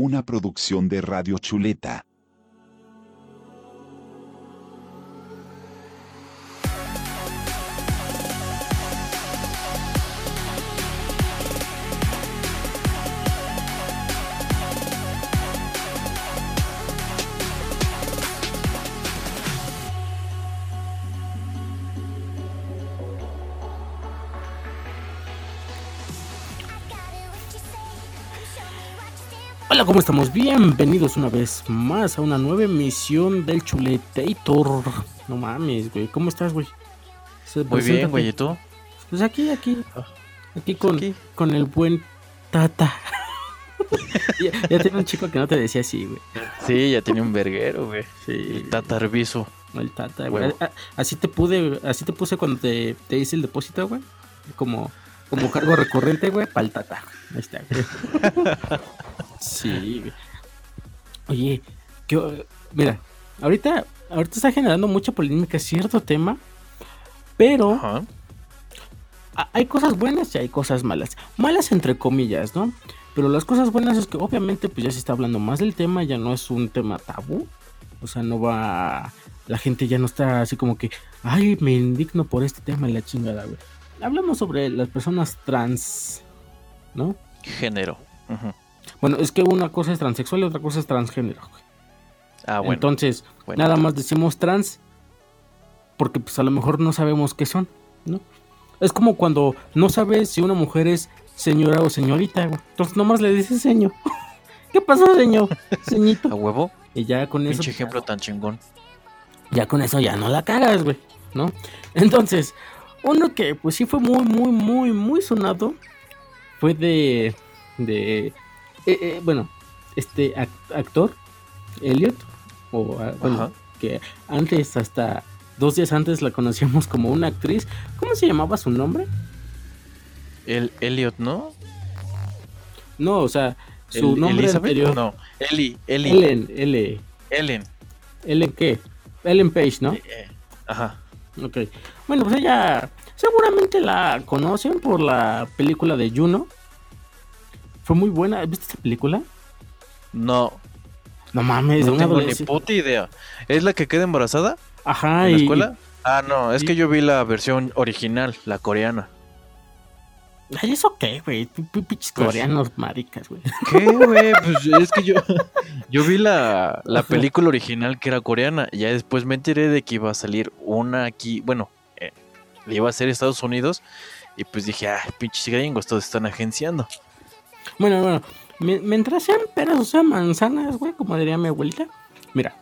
una producción de Radio Chuleta. Hola, ¿cómo estamos? Bienvenidos una vez más a una nueva emisión del Chuletator. No mames, güey. ¿Cómo estás, güey? Muy bien, güey, ¿y tú? Pues aquí, aquí. Aquí con, Aquí. con el buen Tata. ya, ya tenía un chico que no te decía así, güey. Sí, ya tiene un verguero, güey. Sí. El tatarbizo. El Tata, güey. Así te pude, así te puse cuando te, te hice el depósito, güey. Como, como cargo recurrente, güey, para el Tata. Ahí está, güey. Sí. Oye, ¿qué- mira, ahorita, ahorita está generando mucha polémica cierto tema, pero Ajá. hay cosas buenas y hay cosas malas. Malas entre comillas, ¿no? Pero las cosas buenas es que obviamente pues ya se está hablando más del tema, ya no es un tema tabú. O sea, no va... La gente ya no está así como que, ay, me indigno por este tema y la chingada, güey. Hablamos sobre las personas trans, ¿no? Género. Ujú. Bueno, es que una cosa es transexual y otra cosa es transgénero. güey. Ah, bueno. Entonces, bueno. nada más decimos trans porque pues a lo mejor no sabemos qué son, ¿no? Es como cuando no sabes si una mujer es señora o señorita, güey. Entonces nomás le dices señor. ¿Qué pasó, señor? ¿A Ceñito. huevo? Y ya con eso Pinche ejemplo tan chingón. ya con eso ya no la cagas, güey, ¿no? Entonces, uno que pues sí fue muy, muy, muy, muy sonado fue de, de, eh, eh, bueno, este ac- actor, Elliot, o, ah, bueno, que antes, hasta dos días antes la conocíamos como una actriz, ¿cómo se llamaba su nombre? El Elliot, ¿no? No, o sea, su El- nombre Elizabeth? anterior, No, Eli, Eli. Ellen, L, Ellen. Ellen qué, Ellen Page, ¿no? Eh, eh, Ajá. Ok. Bueno, pues ella seguramente la conocen por la película de Juno. Fue muy buena. ¿Viste esta película? No, No mames, no una tengo ni puta idea. ¿Es la que queda embarazada Ajá, en la escuela? Ah, no, es y- que yo vi la versión original, la coreana. Ay, ¿eso qué, güey? Pinches Pues- coreanos maricas, güey. ¿Qué, güey? Pues es que yo, yo vi la, la película original que era coreana. Y ya después me enteré de que iba a salir una aquí. Bueno, eh, iba a ser Estados Unidos. Y pues dije, ah, pinches gringos, todos están agenciando. Bueno, bueno. mi- Mientras sean peras o sean manzanas, güey, como diría mi abuelita. Mira.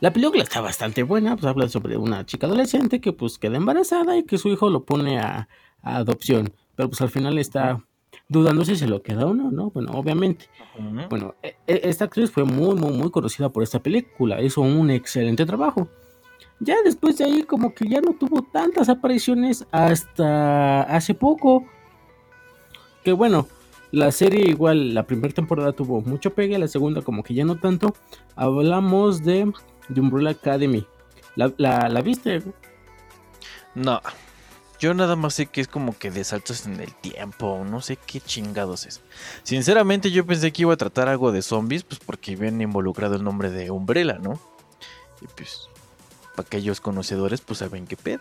La película está bastante buena, pues habla sobre una chica adolescente que pues queda embarazada y que su hijo lo pone a, a adopción. Pero pues al final está dudando si se lo queda o no, ¿no? Bueno, obviamente. Bueno, e- e- esta actriz fue muy, muy, muy conocida por esta película. Hizo un excelente trabajo. Ya después de ahí, como que ya no tuvo tantas apariciones hasta hace poco. Que bueno, la serie igual, la primera temporada tuvo mucho pegue, la segunda como que ya no tanto. Hablamos de, de Umbrella Academy. ¿La, la, viste? No, yo nada más sé que es como que de saltos en el tiempo. No sé qué chingados es. Sinceramente, yo pensé que iba a tratar algo de zombies, pues porque ven involucrado el nombre de Umbrella, ¿no? Y pues, para aquellos conocedores, pues saben qué pedo.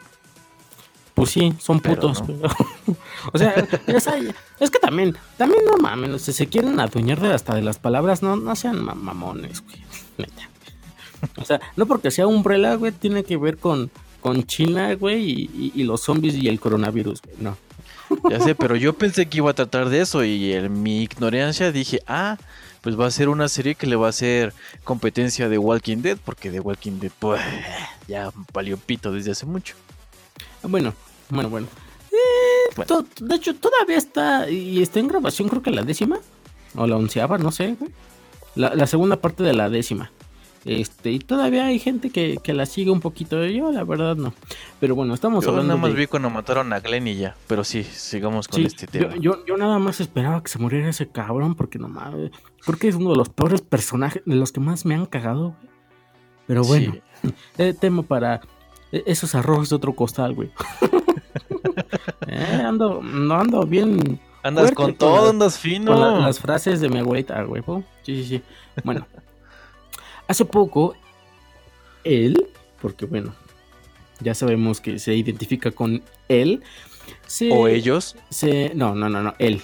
Pues sí, son putos. no. o sea, es que también, también no mames, si se quieren adueñar de hasta de las palabras, no, no sean ma- mamones, güey. neta. O sea, no porque sea umbrella, güey, tiene que ver con, con China, güey, y, y- y los zombies y el coronavirus, güey. No. Ya sé, pero yo pensé que iba a tratar de eso y en mi ignorancia dije, ah, pues va a ser una serie que le va a hacer competencia de Walking Dead, porque de Walking Dead, pues, ya valió pito desde hace mucho. Bueno, bueno, bueno. Eh, Bueno. de hecho, todavía está, y está en grabación, creo que la décima, o la onceava, no sé, güey. La, la segunda parte de la décima. Este, y todavía hay gente que, que la sigue un poquito. Yo, la verdad, no. Pero bueno, estamos Yo hablando nada más de- vi cuando mataron a Glenn y ya, pero sí, sigamos con Sí, este yo, tema. yo, yo nada más esperaba que se muriera ese cabrón, porque no mames. Creo que es uno de los peores personajes, de los que más me han cagado, güey. Pero bueno, Sí. eh, tema para eh, esos arroz de otro costal, güey. Eh, ando, no ando bien, Andas fuerte con todo, andas fino. con la- las frases de mi abuelita, güey. Sí, sí, sí. Bueno, hace poco, él, porque bueno, ya sabemos que se identifica con él. se- O ellos. Se, no, no, no, no, él.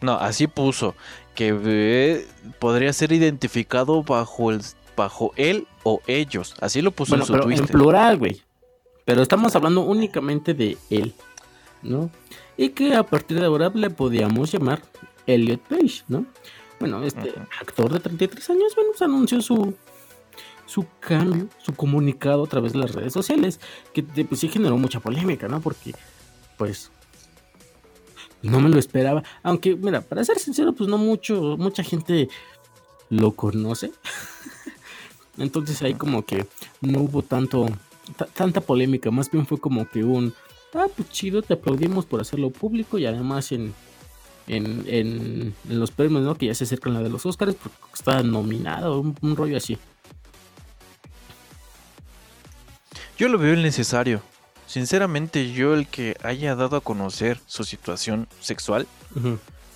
No, así puso. Que eh, podría ser identificado bajo el bajo él o ellos. Así lo puso Bueno, en su pero en Twitter. plural, güey. Pero estamos hablando únicamente de él, ¿no? Y que a partir de ahora le podíamos llamar Elliot Page, ¿no? Bueno, este Ujú. actor de 33 años, bueno, se anunció su, su cambio, su comunicado a través de las redes sociales, que pues, sí generó mucha polémica, ¿no? Porque, pues, no me lo esperaba. Aunque, mira, para ser sincero, pues no mucho, mucha gente lo conoce. Entonces ahí como que no hubo tanto ta- tanta polémica, más bien fue como que un ah pues chido, te aplaudimos por hacerlo público y además en en, en, en los premios, ¿no? Que ya se acercan la de los Oscars porque está nominado, un, un rollo así. Yo lo veo innecesario. Sinceramente, yo el que haya dado a conocer su situación sexual,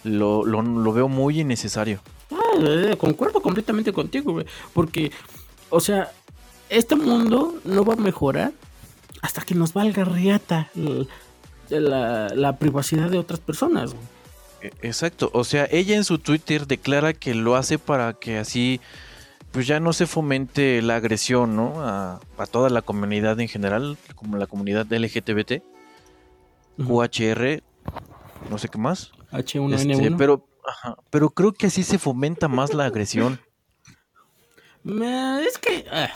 lo, lo veo muy innecesario. Ah, eh, concuerdo completamente contigo, güey. Porque, o sea, este mundo no va a mejorar hasta que nos valga riata la, la privacidad de otras personas. E- Exacto, o sea, ella en su Twitter declara que lo hace para que así pues ya no se fomente la agresión, ¿no? A, a toda la comunidad en general, como la comunidad LGTBT, Ujú. QHR, no sé qué más. H1N1. Este, pero, ajá, pero creo que así se fomenta más la agresión. Es que ah,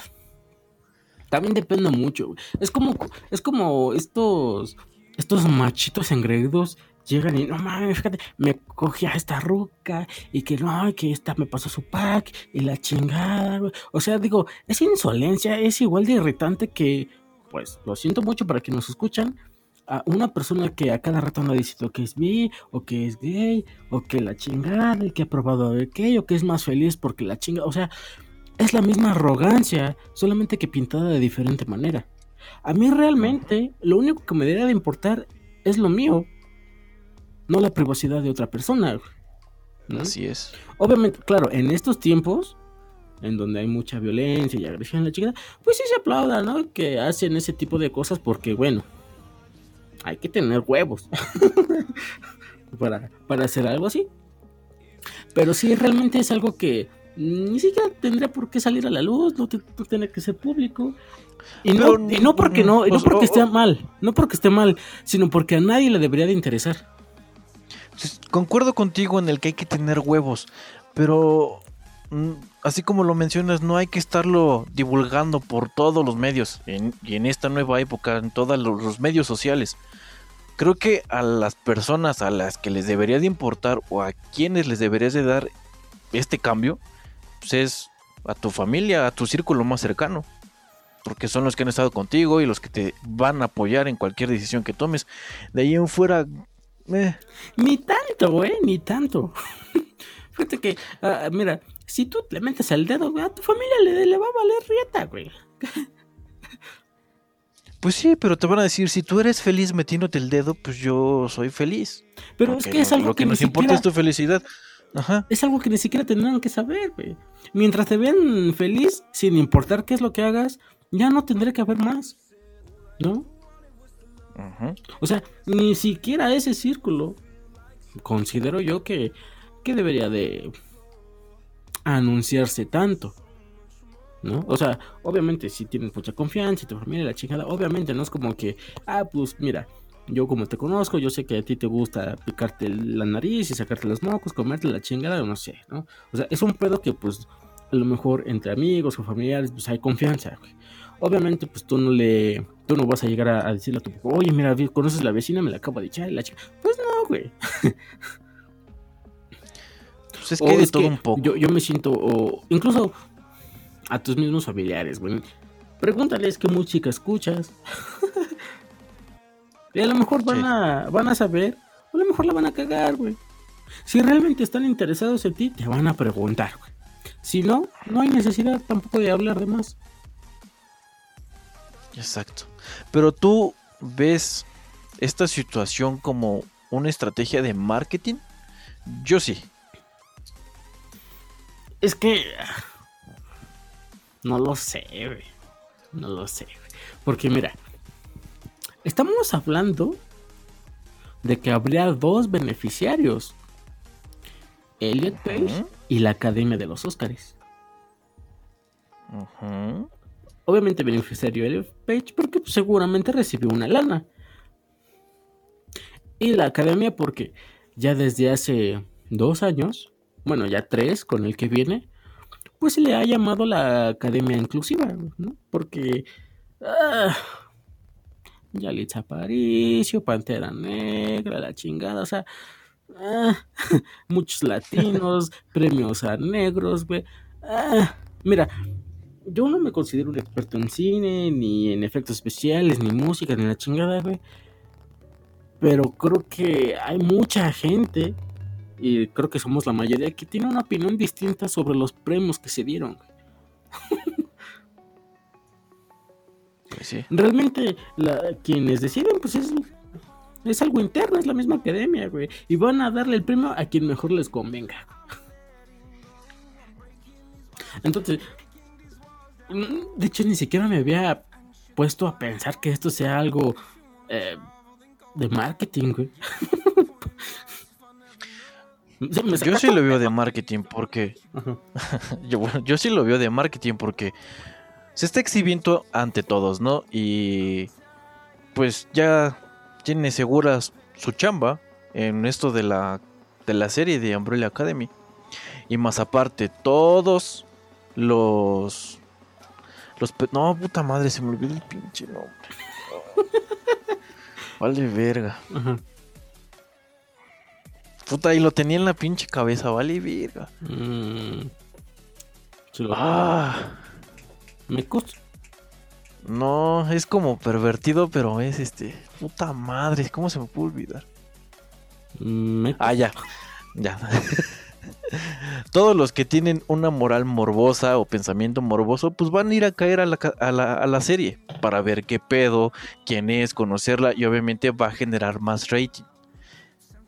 también depende mucho. Es como es como estos estos machitos engreídos llegan y no mames, fíjate, me cogí a esta ruca y que no, que esta me pasó su pack y la chingada. O sea, digo, esa insolencia es igual de irritante que, pues, lo siento mucho para quienes nos escuchan. A una persona que a cada rato anda diciendo que es bi, o que es gay, o que la chingada, y que ha probado aquello, que es más feliz porque la chinga. O sea, es la misma arrogancia, solamente que pintada de diferente manera. A mí realmente lo único que me debería de importar es lo mío, no la privacidad de otra persona. ¿no? Así es. Obviamente, claro, en estos tiempos, en donde hay mucha violencia y agresión en la chica, pues sí se aplauda, ¿no? Que hacen ese tipo de cosas porque, bueno, hay que tener huevos para, para hacer algo así. Pero sí, realmente es algo que ni siquiera tendría por qué salir a la luz, no, no tiene que ser público. Y no, Pero, y no porque no, y no pues, porque esté mal, no porque esté mal, sino porque a nadie le debería de interesar. Entonces, Concuerdo contigo en el que hay que tener huevos, pero mm, así como lo mencionas, no hay que estarlo divulgando por todos los medios en- y en esta nueva época, en todos los, los medios sociales. Creo que a las personas a las que les debería de importar o a quienes les deberías de dar este cambio, pues es a tu familia, a tu círculo más cercano. Porque son los que han estado contigo y los que te van a apoyar en cualquier decisión que tomes. De ahí en fuera, eh, Ni tanto, güey, ni tanto. Fíjate que, ah, mira, si tú le metes el dedo, güey, a tu familia le, le va a valer rieta, güey. Pues sí, pero te van a decir, si tú eres feliz metiéndote el dedo, pues yo soy feliz. Pero es que es algo lo que, que nos importa es tu felicidad. Ajá. es algo que ni siquiera tendrán que saber, güey. Mientras te vean feliz, sin importar qué es lo que hagas, ya no tendré que haber más, ¿no? Ujú. O sea, ni siquiera ese círculo considero yo que, que debería de anunciarse tanto. ¿No? O sea, obviamente si tienes mucha confianza y tu familia la chingada, obviamente no es como que, ah, pues mira, yo como te conozco, yo sé que a ti te gusta picarte la nariz y sacarte los mocos, comerte la chingada, o no sé, ¿no? O sea, es un pedo que pues a lo mejor entre amigos o familiares pues hay confianza, güey. Obviamente pues tú no le, tú no vas a llegar a, a decirle a tu papá, oye, mira, conoces la vecina, me la acabo de echar la chica. Pues no, güey. Pues es que de es todo que un poco. Yo, yo me siento, o incluso a tus mismos familiares, güey. Pregúntales qué música escuchas. y a lo mejor van, Sí. a, van a saber, o a lo mejor la van a cagar, güey. Si realmente están interesados en ti, te van a preguntar, güey. Si no, no hay necesidad tampoco de hablar de más. Exacto. Pero tú ves esta situación como una estrategia de marketing? Yo sí. Es que. No lo sé, güey. No lo sé. Porque mira, estamos hablando de que habría dos beneficiarios. Elliot Page y la Academia de los Óscares. Obviamente beneficiario Elliot Page porque seguramente recibió una lana. Y la Academia porque ya desde hace dos años, bueno ya tres con el que viene, pues se le ha llamado la Academia Inclusiva, ¿no? Porque... Ah, Yalitza Aparicio, Pantera Negra, la chingada, o sea, ah, muchos latinos, premios a negros, güey. Ah, mira, yo no me considero un experto en cine, ni en efectos especiales, ni música, ni la chingada, güey. Pero creo que hay mucha gente, y creo que somos la mayoría, que tiene una opinión distinta sobre los premios que se dieron, Realmente, quienes deciden, pues es, es algo interno, es la misma academia, güey. Y van a darle el premio a quien mejor les convenga. Entonces, de hecho, ni siquiera me había puesto a pensar que esto sea algo eh, de marketing, güey. yo sí lo veo de marketing porque. yo, yo sí lo veo de marketing porque se está exhibiendo ante todos, ¿no? Y pues ya tiene seguras su chamba en esto de la, de la serie de Umbrella Academy. Y más aparte, todos los... los no, puta madre, se me olvidó el pinche nombre. vale verga. Puta, y lo tenía en la pinche cabeza, vale verga. Mm. Ah. Me No, es como pervertido, pero es este. Puta madre, ¿cómo se me puede olvidar? Ah, ya. Ya. Todos los que tienen una moral morbosa o pensamiento morboso, pues van a ir a caer a la, a la, serie para ver qué pedo, quién es, conocerla y obviamente va a generar más rating.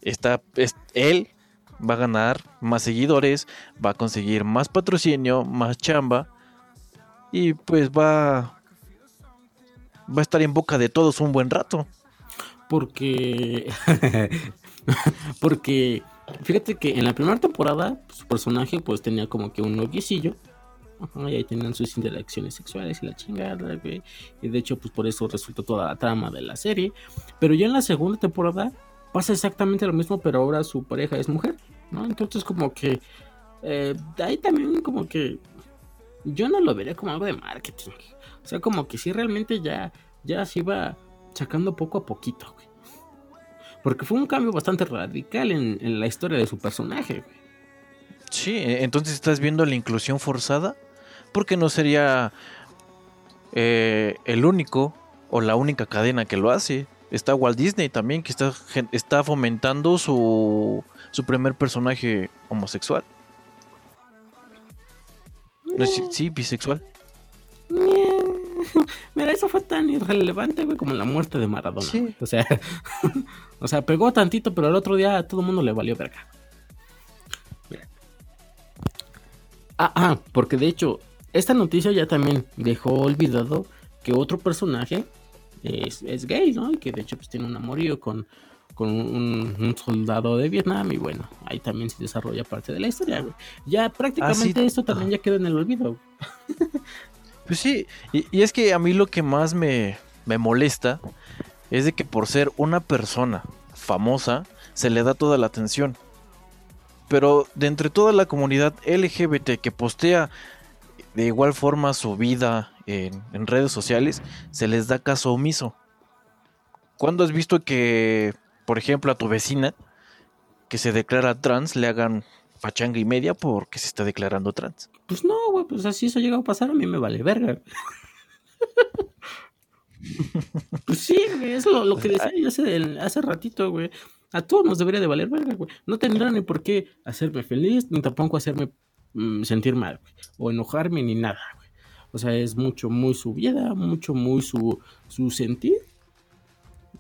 Está, él va a ganar más seguidores, va a conseguir más patrocinio, más chamba y pues va va a estar en boca de todos un buen rato. Porque porque fíjate que en la primera temporada su personaje pues tenía como que un noviecillo. y ahí tenían sus interacciones sexuales y la chingada. Y de hecho, pues por eso resulta toda la trama de la serie. Pero ya en la segunda temporada pasa exactamente lo mismo, pero ahora su pareja es mujer, ¿no? Entonces como que eh, ahí también como que yo no lo vería como algo de marketing. O sea, como que sí realmente ya, ya se iba sacando poco a poquito. Porque fue un cambio bastante radical en, la historia de su personaje, güey. Sí, e, entonces estás viendo la inclusión forzada. Porque no sería eh, el único o la única cadena que lo hace. Está Walt Disney también, que está, está fomentando su, su primer personaje homosexual. Sí, bisexual. Mira, eso fue tan irrelevante, güey, como la muerte de Maradona. O sea, o sea, pegó tantito, pero el otro día a todo el mundo le valió verga. Mira. Ah, ah, porque de hecho, esta noticia ya también dejó olvidado que otro personaje es, es gay, ¿no? Y que de hecho pues tiene un amorío con con un, soldado de Vietnam y bueno, ahí también se desarrolla parte de la historia, Ya prácticamente ah, esto también ya quedó en el olvido. Pues sí, y, es que a mí lo que más me, me molesta es de que por ser una persona famosa se le da toda la atención. Pero de entre toda la comunidad LGBT que postea de igual forma su vida en, en redes sociales, se les da caso omiso. ¿Cuándo has visto que por ejemplo, a tu vecina que se declara trans le hagan fachanga y media porque se está declarando trans. Pues no, güey, pues así eso llega a pasar, a mí me vale verga. pues sí, güey, es lo, que decía yo hace, hace ratito, güey. A todos nos debería de valer verga, güey. No tendrán ni por qué hacerme feliz, ni tampoco hacerme mm, sentir mal, güey. O enojarme, ni nada, güey. O sea, es mucho, muy su vida, mucho, muy su, su sentir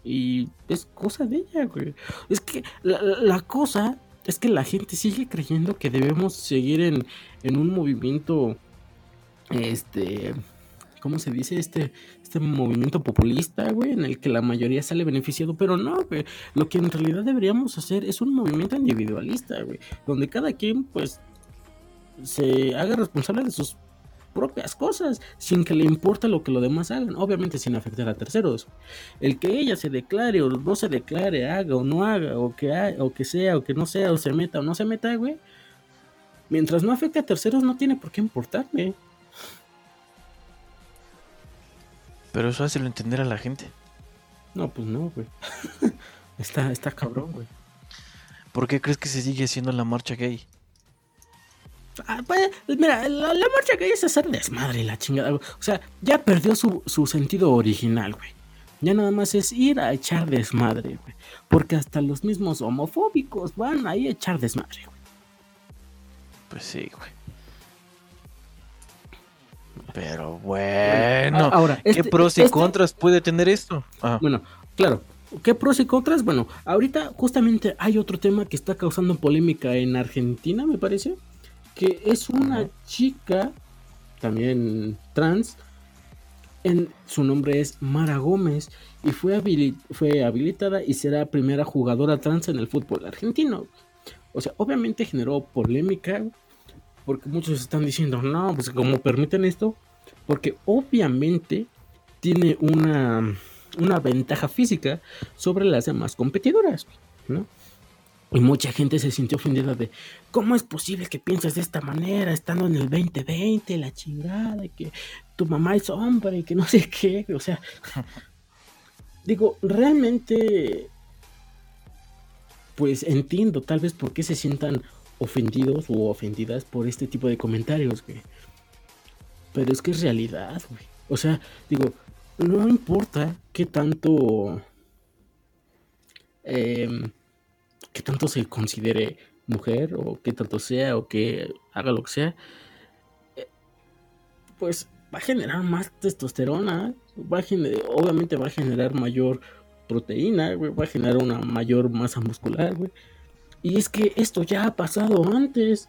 Y es cosa de ella, güey. Es que la, cosa es que la gente sigue creyendo que debemos seguir en, en un movimiento, este, ¿cómo se dice? Este, este movimiento populista, güey, en el que la mayoría sale beneficiado, pero no, güey. Lo que en realidad deberíamos hacer es un movimiento individualista, güey, donde cada quien, pues, se haga responsable de sus propias cosas, sin que le importe lo que los demás hagan, obviamente sin afectar a terceros. El que ella se declare o no se declare, haga o no haga, o que, o que sea o que no sea, o se meta o no se meta, güey, mientras no afecte a terceros no tiene por qué importarme. Pero eso hace entender a la gente. No, pues no, güey. está, está cabrón, güey. ¿Por qué crees que se sigue haciendo la marcha gay? Ah, pues, mira, la, marcha gay es hacer desmadre la chingada. O sea, ya perdió su, su sentido original, güey. Ya nada más es ir a echar desmadre, güey. Porque hasta los mismos homofóbicos van ahí a echar desmadre, güey. Pues sí, güey. Pero bueno, ahora, ¿qué este, pros y este contras puede tener esto? Ah. Bueno, claro, ¿Qué pros y contras? Bueno, ahorita justamente hay otro tema que está causando polémica en Argentina, me parece que es una chica, también trans, en, su nombre es Mara Gómez y fue, fue habilitada y será primera jugadora trans en el fútbol argentino. O sea, obviamente generó polémica porque muchos están diciendo, no, pues como permiten esto, porque obviamente tiene una, una ventaja física sobre las demás competidoras, ¿no? Y mucha gente se sintió ofendida de, ¿cómo es posible que pienses de esta manera, estando en el 2020, la chingada, y que tu mamá es hombre, y que no sé qué? O sea, digo, realmente, pues entiendo tal vez por qué se sientan ofendidos o ofendidas por este tipo de comentarios, güey. Pero es que es realidad, güey. O sea, digo, no importa qué tanto... Eh, que tanto se considere mujer o que tanto sea o que haga lo que sea, eh, pues va a generar más testosterona, va a obviamente va a generar mayor proteína, va a generar una mayor masa muscular, güey. Y es que esto ya ha pasado antes.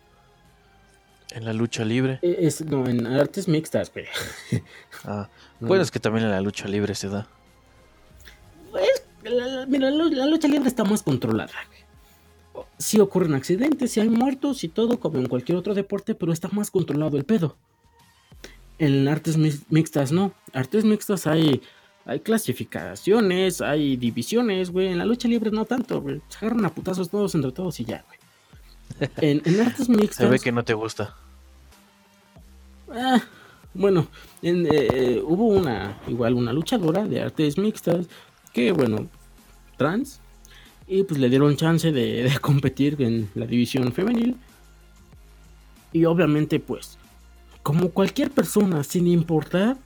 En la lucha libre. E, es, no, en artes mixtas, güey. Ah, pues es que también en la lucha libre se da. Pues, mira, la, lucha libre está más controlada, si ocurren accidentes, si hay muertos y todo, como en cualquier otro deporte, pero está más controlado el pedo. En artes mixtas no. Artes mixtas hay, hay clasificaciones, hay divisiones, güey. En la lucha libre no tanto, güey. Se agarran a putazos todos entre todos y ya, güey. En, artes mixtas. Se ve que no te gusta. Ah, bueno, eh, hubo una, igual una luchadora de artes mixtas que, bueno, trans, y pues le dieron chance de, competir en la división femenil. Y obviamente pues, como cualquier persona, sin importar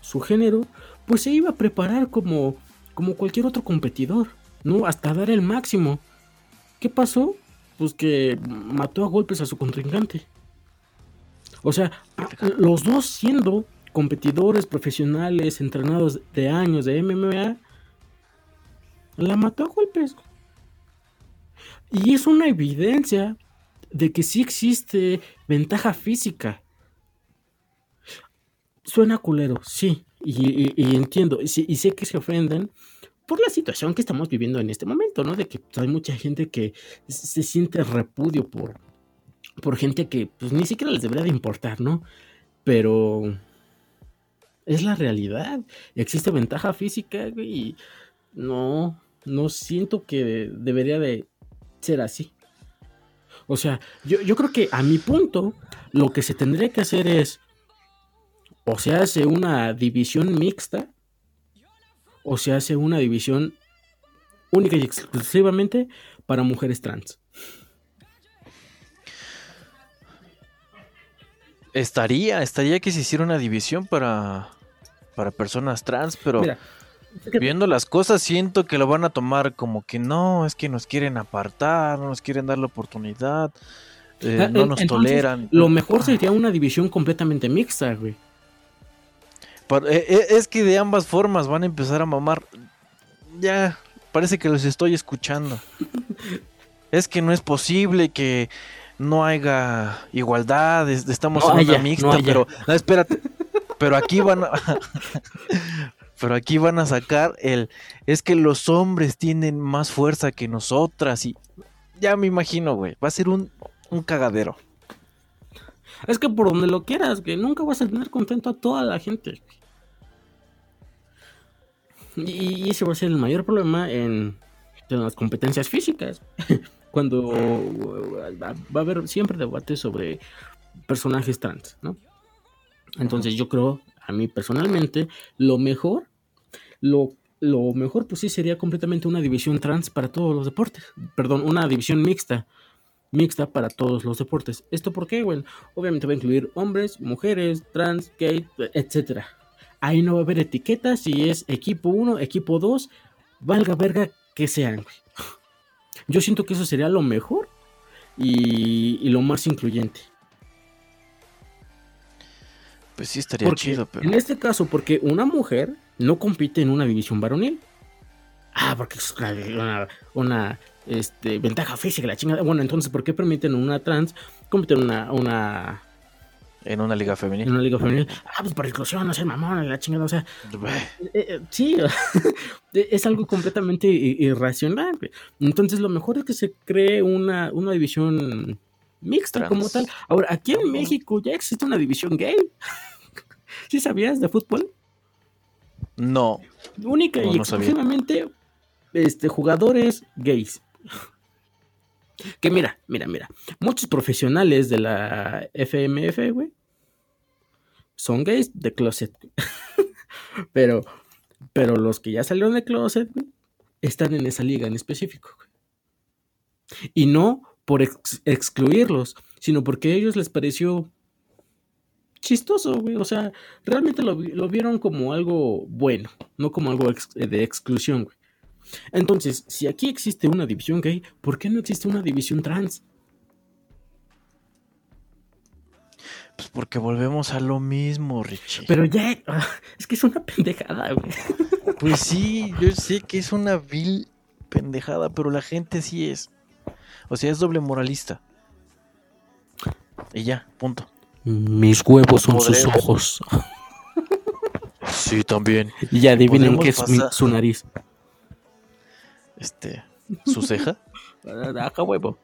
su género, pues se iba a preparar como, como cualquier otro competidor, ¿no? Hasta dar el máximo. ¿Qué pasó? Pues que mató a golpes a su contrincante. O sea, los dos siendo competidores profesionales, entrenados de años de MMA, la mató a golpes. Y es una evidencia de que sí existe ventaja física. Suena culero, sí, y, entiendo, y, sé que se ofenden por la situación que estamos viviendo en este momento, ¿no? De que hay mucha gente que se siente repudio por, por gente que pues, ni siquiera les debería de importar, ¿no? Pero es la realidad. Existe ventaja física, y no, no siento que debería de ser así. O sea, yo, creo que a mi punto, lo que se tendría que hacer es, o se hace una división mixta, o se hace una división única y exclusivamente para mujeres trans. Estaría, estaría que se hiciera una división para, para personas trans, pero... Viendo las cosas, siento que lo van a tomar como que no, es que nos quieren apartar, no nos quieren dar la oportunidad, eh, ah, no nos toleran. Lo mejor sería una división completamente mixta, güey. Eh, eh, es que de ambas formas van a empezar a mamar. ya, parece que los estoy escuchando. es que no es posible que no haya igualdad, es- estamos No en una haya, mixta, no haya. pero no, espérate. Pero aquí van a Pero aquí van a sacar el es que los hombres tienen más fuerza que nosotras y ya me imagino, güey, va a ser un un cagadero. Es que por donde lo quieras, que nunca vas a tener contento a toda la gente. Y, ese va a ser el mayor problema en, en las competencias físicas. Cuando va va a haber siempre debate sobre personajes trans, ¿no? Entonces yo creo, a mí personalmente, lo mejor, lo, lo mejor pues sí sería completamente una división trans para todos los deportes. Perdón, una división mixta mixta para todos los deportes. ¿Esto por qué? Bueno, obviamente va a incluir hombres, mujeres, trans, gay, etcétera. Ahí no va a haber etiquetas si es equipo 1, equipo 2, valga verga que sean. Yo siento que eso sería lo mejor y, y lo más incluyente. Pues sí estaría Porque, chido, pero En este caso, porque una mujer no compite en una división varonil. Ah, porque es una, una- una, este, ventaja física, la chingada. Bueno, entonces, ¿por qué permiten una trans competir en una, una, en una liga en femenil. una liga femenil? Ah, pues por inclusión, no sé, mamón, la chingada. O sea, eh, eh, sí, es algo completamente irracional. Entonces, lo mejor es que se cree una, una división mixta Trans. como tal. Ahora, aquí en México ya existe una división gay. ¿Sí sabías de fútbol? No, Única No, y no exclusivamente este, jugadores gays. Que mira, mira, mira. Muchos profesionales de la FMF, güey, son gays de closet. pero, pero los que ya salieron de closet, güey, están en esa liga en específico. güey. Y no por ex- excluirlos, sino porque a ellos les pareció chistoso, güey. O sea, realmente lo, vi- lo vieron como algo bueno, no como algo ex- de exclusión, güey. Entonces, si aquí existe una división gay, ¿por qué no existe una división trans? pues porque volvemos a lo mismo, Richie. Pero ya, ah, es que es una pendejada, güey. Pues sí, yo sé que es una vil pendejada, pero la gente sí es. O sea, es doble moralista. Y ya, punto. Mis huevos son sus ojos. Sí, también. Y ya adivinen qué es mi- su nariz. Este, su ceja. Acá huevo.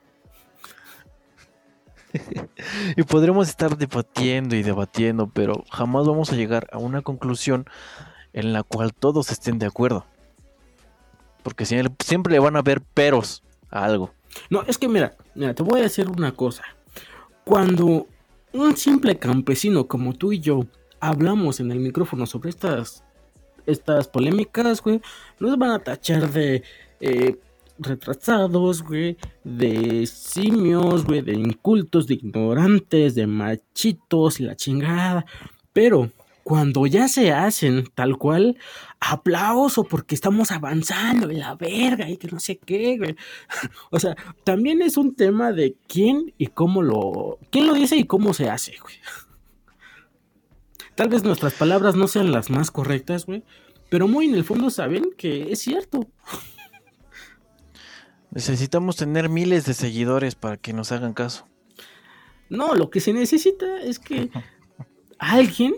Y podremos estar debatiendo y debatiendo, pero jamás vamos a llegar a una conclusión en la cual todos estén de acuerdo. Porque sie- siempre le van a ver peros a algo. No, es que mira, mira, te voy a decir una cosa. Cuando un simple campesino como tú y yo hablamos en el micrófono sobre estas, estas polémicas, güey, nos van a tachar de eh, retrasados, güey, de simios, güey, de incultos, de ignorantes, de machitos y la chingada. Pero cuando ya se hacen tal cual, aplauso porque estamos avanzando y la verga y que no sé qué, güey. O sea, también es un tema de quién y cómo lo. quién lo dice y cómo se hace, güey. Tal vez nuestras palabras no sean las más correctas, güey. Pero muy en el fondo saben que es cierto. Necesitamos tener miles de seguidores para que nos hagan caso. No, lo que se necesita es que alguien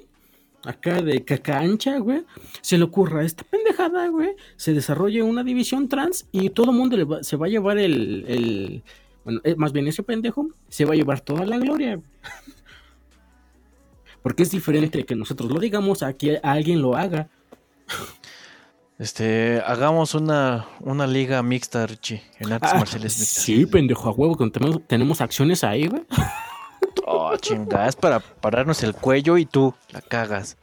acá de caca ancha, güey, se le ocurra esta pendejada, güey, se desarrolle una división trans y todo el mundo le va- se va a llevar el, el- bueno, eh, más bien ese pendejo se va a llevar toda la gloria. Porque es diferente que nosotros lo digamos a que alguien lo haga. Este, hagamos una, una liga mixta, Richie, en artes Ah, marciales mixtas. sí, pendejo a huevo, que tenemos, tenemos acciones ahí, güey. Oh, chinga, es para pararnos el cuello y tú la cagas.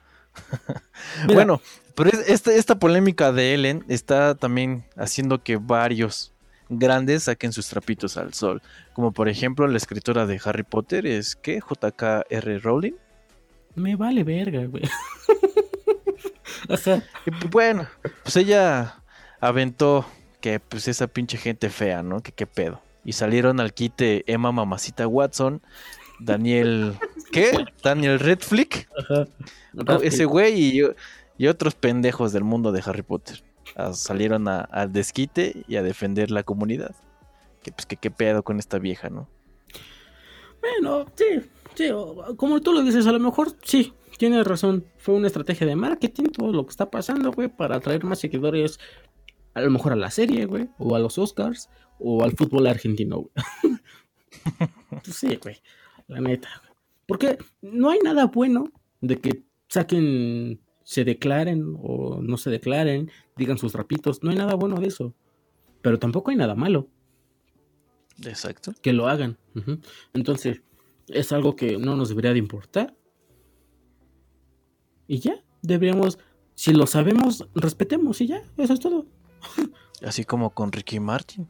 Mira. Bueno, pero es- esta, esta polémica de Ellen está también haciendo que varios grandes saquen sus trapitos al sol. Como por ejemplo la escritora de Harry Potter es que J.K.R. Rowling. Me vale verga, güey. Y pues, bueno, pues ella aventó que pues esa pinche gente fea, ¿no? Que qué pedo. Y salieron al quite Emma Mamacita Watson, Daniel... ¿Qué? Daniel Redflick. Ajá. ese güey y, y otros pendejos del mundo de Harry Potter. a- salieron a- al desquite y a defender la comunidad. Que pues que qué pedo con esta vieja, ¿no? Bueno, sí, sí, como tú lo dices, a lo mejor sí, tienes razón. Fue una estrategia de marketing, todo lo que está pasando, güey, para atraer más seguidores, a lo mejor a la serie, güey, o a los Oscars, o al fútbol argentino, güey. Pues sí, güey, la neta. Porque no hay nada bueno de que saquen, se declaren o no se declaren, digan sus rapitos, no hay nada bueno de eso. Pero tampoco hay nada malo Exacto. que lo hagan. Entonces, es algo que no nos debería de importar. Y ya, deberíamos, si lo sabemos, respetemos y ya, eso es todo. Así como con Ricky Martin.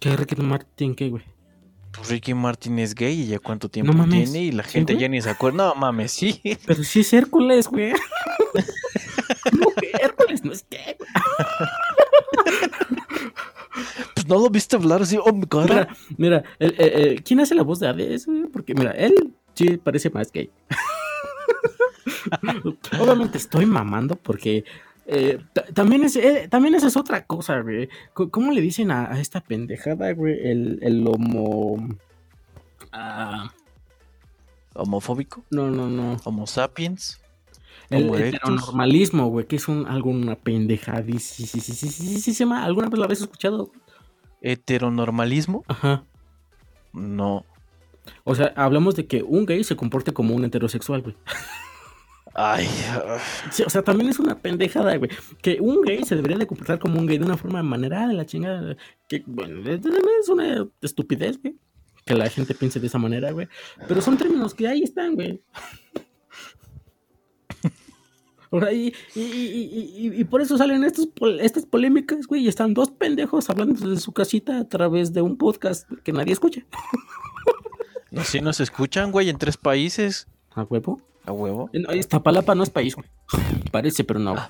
¿Qué Ricky Martin qué, güey? Pues Ricky Martin es gay y ya cuánto tiempo mames. tiene y la ¿Sí, gente ya ni se acuerda. No mames, sí. Pero si es Hércules, güey. no, Hércules no es gay. Pues no lo viste hablar así, oh mi cara. Mira, mira, el- el- el- ¿quién hace la voz de Hades? Porque, mira, él sí parece más gay. Obviamente estoy mamando porque eh, ta- también, es, eh, también esa es otra cosa, güey. ¿Cómo le dicen a, a esta pendejada, güey? El, el homo... ah, Homofóbico, no, no, no. homo sapiens. El heteronormalismo, güey, que es un, alguna pendejadísima. ¿Alguna vez lo habéis escuchado? Heteronormalismo, Ajá. no. O sea, hablamos de que un gay se comporte como un heterosexual, güey. Ay, Sí, o sea, también es una pendejada, güey. Que un gay se debería de comportar como un gay de una forma manera de la chingada. Que, bueno, es una estupidez, güey. Que la gente piense de esa manera, güey. Pero son términos que ahí están, güey. Y, y- y- y- y por eso salen estos, pol- estas polémicas, güey. Y están dos pendejos hablando de su casita a través de un podcast que nadie escucha. no, si nos escuchan, güey, en tres países. ¿A huevo? A huevo. No, Iztapalapa no es país, güey. Parece, pero no. güey.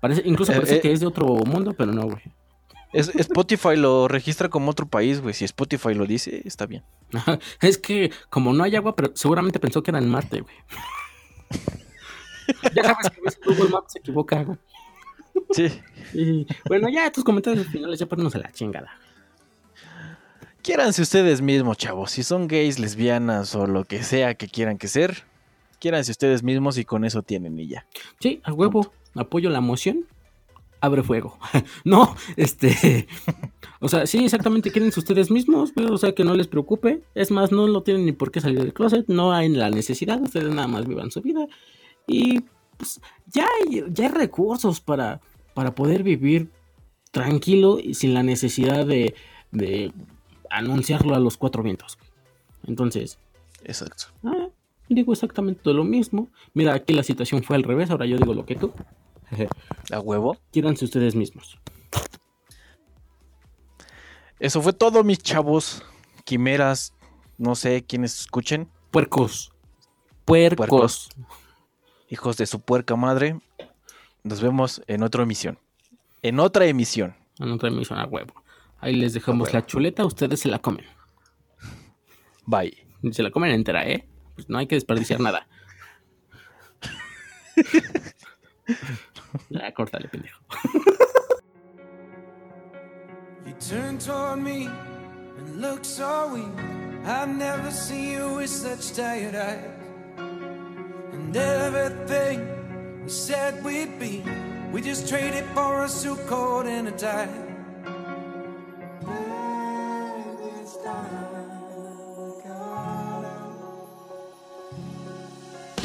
Parece, incluso Eh, parece eh. que es de otro mundo, pero no, güey. Es- Spotify lo registra como otro país, güey. Si Spotify lo dice, está bien. Es que como no hay agua, pero seguramente pensó que era en Marte, güey. ya sabes que a veces Google Maps se equivoca, güey. Sí. Y, bueno, ya tus comentarios finales, ya ponnos a la chingada. Quiéranse ustedes mismos, chavos. Si son gays, lesbianas o lo que sea que quieran que ser, quiéranse ustedes mismos y con eso tienen y ya. Sí, a huevo, apoyo la moción. Abre fuego. no, este. O sea, sí, exactamente, quédense ustedes mismos, güey, o sea, que no les preocupe. Es más, no lo tienen ni por qué salir del closet, no hay la necesidad, ustedes nada más vivan su vida. Y pues ya hay, ya hay recursos para, para poder vivir tranquilo y sin la necesidad de, de anunciarlo a los cuatro vientos. Entonces, Exacto. ah, digo exactamente lo mismo. Mira, aquí la situación fue al revés, ahora yo digo lo que tú. A huevo. Quíranse ustedes mismos. Eso fue todo, mis chavos. Quimeras, no sé quiénes escuchen. Puercos. Puercos. Puercos. Hijos de su puerca madre. Nos vemos en otra emisión. En otra emisión. En otra emisión a huevo. Ahí les dejamos la chuleta, ustedes se la comen. Bye. Se la comen entera, ¿eh? Pues no hay que desperdiciar nada. ya, córtale, pendejo. You turn toward me and look so weak. I've never seen you with such tired eyes. And everything we said we'd be, we just traded for a suit coat and a tie.